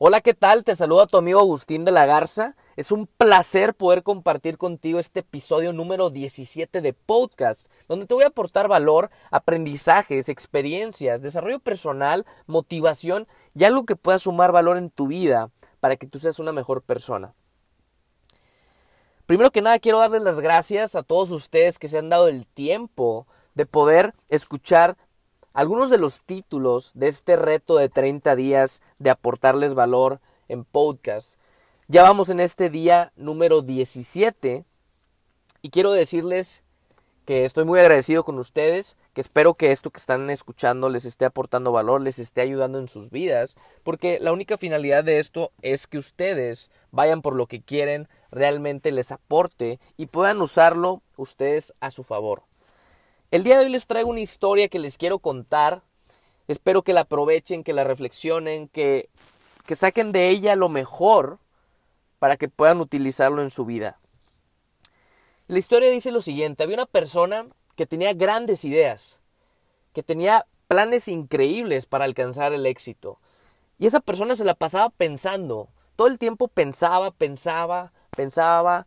Hola, ¿qué tal? Te saluda tu amigo Agustín de la Garza. Es un placer poder compartir contigo este episodio número 17 de podcast, donde te voy a aportar valor, aprendizajes, experiencias, desarrollo personal, motivación y algo que pueda sumar valor en tu vida para que tú seas una mejor persona. Primero que nada, quiero darles las gracias a todos ustedes que se han dado el tiempo de poder escuchar algunos de los títulos de este reto de 30 días de aportarles valor en podcast. Ya vamos en este día número 17 y quiero decirles que estoy muy agradecido con ustedes, que espero que esto que están escuchando les esté aportando valor, les esté ayudando en sus vidas, porque la única finalidad de esto es que ustedes vayan por lo que quieren, realmente les aporte y puedan usarlo ustedes a su favor. El día de hoy les traigo una historia que les quiero contar. Espero que la aprovechen, que la reflexionen, que, que saquen de ella lo mejor para que puedan utilizarlo en su vida. La historia dice lo siguiente, había una persona que tenía grandes ideas, que tenía planes increíbles para alcanzar el éxito. Y esa persona se la pasaba pensando, todo el tiempo pensaba, pensaba, pensaba,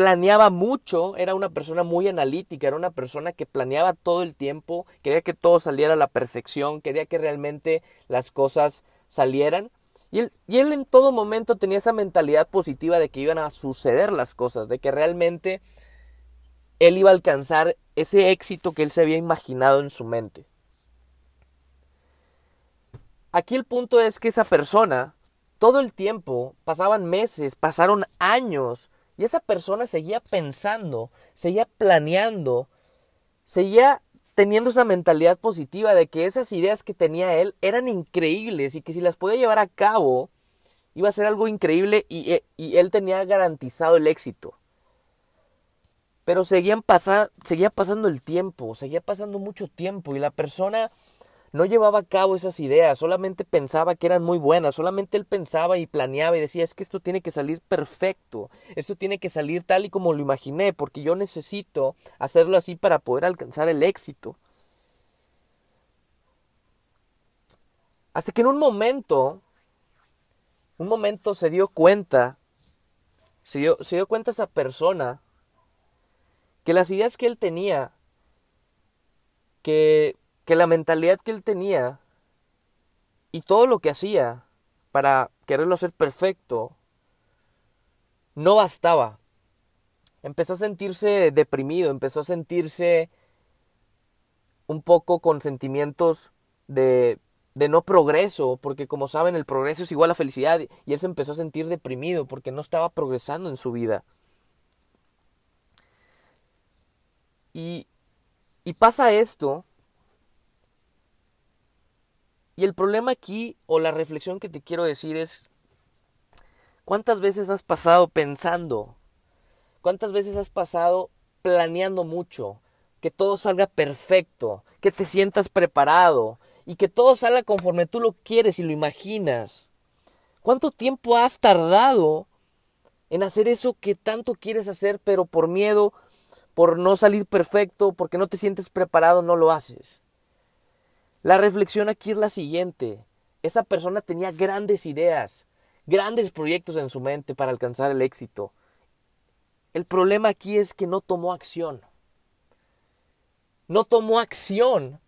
planeaba mucho, era una persona muy analítica, era una persona que planeaba todo el tiempo, quería que todo saliera a la perfección, quería que realmente las cosas salieran. Y él, y él en todo momento tenía esa mentalidad positiva de que iban a suceder las cosas, de que realmente él iba a alcanzar ese éxito que él se había imaginado en su mente. Aquí el punto es que esa persona, todo el tiempo, pasaban meses, pasaron años, y esa persona seguía pensando, seguía planeando, seguía teniendo esa mentalidad positiva de que esas ideas que tenía él eran increíbles y que si las podía llevar a cabo iba a ser algo increíble y, eh, él tenía garantizado el éxito. Pero seguían seguía pasando el tiempo, seguía pasando mucho tiempo y la persona no llevaba a cabo esas ideas, solamente pensaba que eran muy buenas, solamente él pensaba y planeaba y decía, es que esto tiene que salir perfecto, esto tiene que salir tal y como lo imaginé, porque yo necesito hacerlo así para poder alcanzar el éxito. Hasta que en un momento, un momento se dio cuenta, se dio, se dio cuenta esa persona, que las ideas que él tenía, que que la mentalidad que él tenía y todo lo que hacía para quererlo hacer perfecto no bastaba. Empezó a sentirse deprimido, empezó a sentirse un poco con sentimientos de, de no progreso, porque como saben el progreso es igual a felicidad y él se empezó a sentir deprimido porque no estaba progresando en su vida. Y, y pasa esto y el problema aquí, o la reflexión que te quiero decir es, ¿cuántas veces has pasado pensando? ¿Cuántas veces has pasado planeando mucho? Que todo salga perfecto, que te sientas preparado y que todo salga conforme tú lo quieres y lo imaginas. ¿Cuánto tiempo has tardado en hacer eso que tanto quieres hacer, pero por miedo, por no salir perfecto, porque no te sientes preparado, no lo haces? La reflexión aquí es la siguiente. Esa persona tenía grandes ideas, grandes proyectos en su mente para alcanzar el éxito. El problema aquí es que no tomó acción. No tomó acción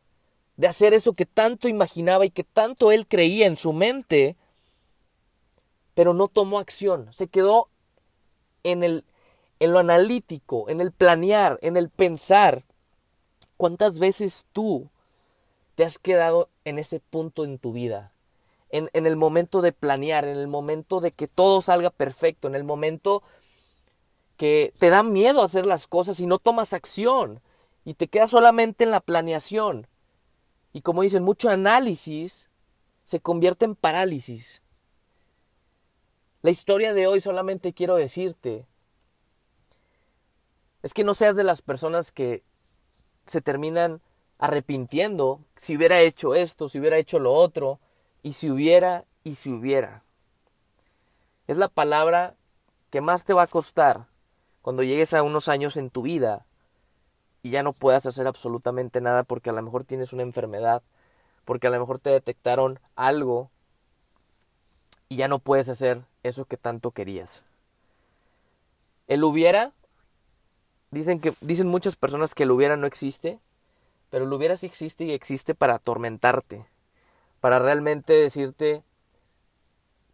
de hacer eso que tanto imaginaba y que tanto él creía en su mente, pero no tomó acción. Se quedó en, el, en lo analítico, en el planear, en el pensar. ¿Cuántas veces tú te has quedado en ese punto en tu vida. En, en, el momento de planear, en el momento de que todo salga perfecto, en el momento que te da miedo hacer las cosas y no tomas acción y te quedas solamente en la planeación. Y como dicen, mucho análisis se convierte en parálisis. La historia de hoy solamente quiero decirte es que no seas de las personas que se terminan arrepintiendo si hubiera hecho esto, si hubiera hecho lo otro, y si hubiera, y si hubiera. Es la palabra que más te va a costar cuando llegues a unos años en tu vida y ya no puedas hacer absolutamente nada porque a lo mejor tienes una enfermedad, porque a lo mejor te detectaron algo y ya no puedes hacer eso que tanto querías. El hubiera, dicen, que, dicen muchas personas que el hubiera no existe, pero el hubiera sí existe y existe para atormentarte, para realmente decirte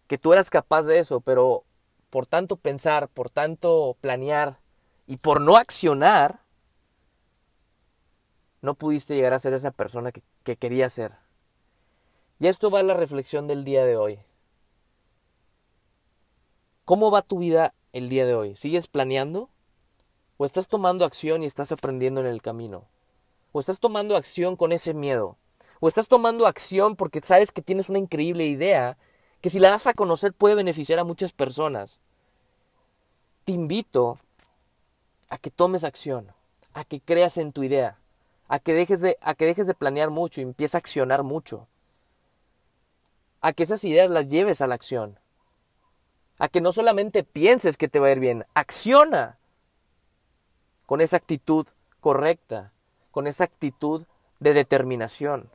que tú eras capaz de eso, pero por tanto pensar, por tanto planear y por no accionar, no pudiste llegar a ser esa persona que, que querías ser. Y esto va a la reflexión del día de hoy. ¿Cómo va tu vida el día de hoy? ¿Sigues planeando? ¿O estás tomando acción y estás aprendiendo en el camino? ¿O estás tomando acción con ese miedo? ¿O estás tomando acción porque sabes que tienes una increíble idea que si la das a conocer puede beneficiar a muchas personas? Te invito a que tomes acción, a que creas en tu idea, a que dejes de, a que dejes de planear mucho y empieces a accionar mucho. A que esas ideas las lleves a la acción. A que no solamente pienses que te va a ir bien, acciona con esa actitud correcta, con esa actitud de determinación.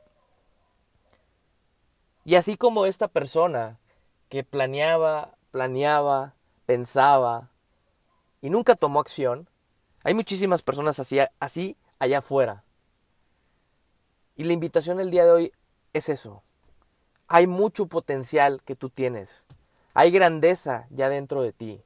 Y así como esta persona que planeaba, planeaba, pensaba y nunca tomó acción, hay muchísimas personas así, así allá afuera. Y la invitación el día de hoy es eso. Hay mucho potencial que tú tienes. Hay grandeza ya dentro de ti.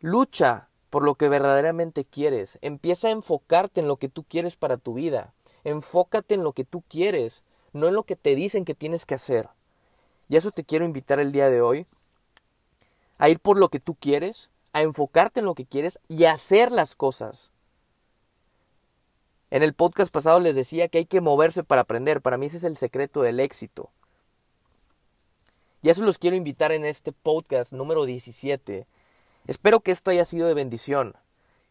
Lucha por lo que verdaderamente quieres. Empieza a enfocarte en lo que tú quieres para tu vida. Enfócate en lo que tú quieres, no en lo que te dicen que tienes que hacer. Y eso te quiero invitar el día de hoy. A ir por lo que tú quieres, a enfocarte en lo que quieres y a hacer las cosas. En el podcast pasado les decía que hay que moverse para aprender. Para mí ese es el secreto del éxito. Y eso los quiero invitar en este podcast número 17. Espero que esto haya sido de bendición.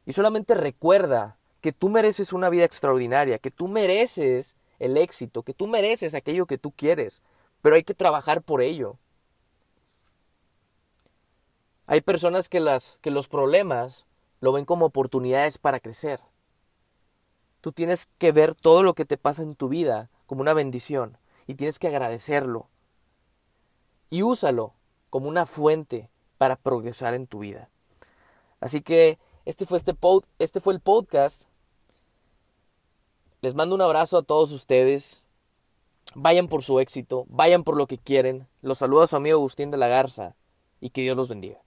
Y solamente recuerda que tú mereces una vida extraordinaria, que tú mereces el éxito, que tú mereces aquello que tú quieres, pero hay que trabajar por ello. Hay personas que, las, que los problemas lo ven como oportunidades para crecer. Tú tienes que ver todo lo que te pasa en tu vida como una bendición y tienes que agradecerlo. Y úsalo como una fuente para progresar en tu vida. Así que este fue, este, pod, este fue el podcast. Les mando un abrazo a todos ustedes. Vayan por su éxito, vayan por lo que quieren. Los saluda su amigo Agustín de la Garza y que Dios los bendiga.